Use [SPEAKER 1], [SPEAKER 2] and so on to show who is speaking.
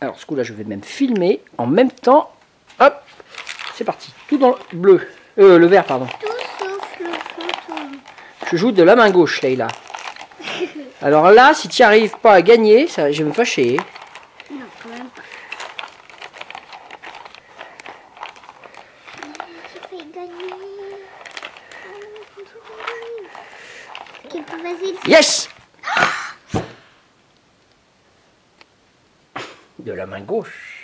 [SPEAKER 1] Alors ce coup-là, je vais même filmer en même temps. Hop, c'est parti. Tout dans le bleu. Euh, le vert, pardon.
[SPEAKER 2] Tout sauf le fantôme.
[SPEAKER 1] Je joue de la main gauche, Leïla. Alors là, si tu n'y arrives pas à gagner, ça, je vais me fâcher.
[SPEAKER 2] Non, quand même pas. Je vais gagner.
[SPEAKER 1] Yes De la main gauche.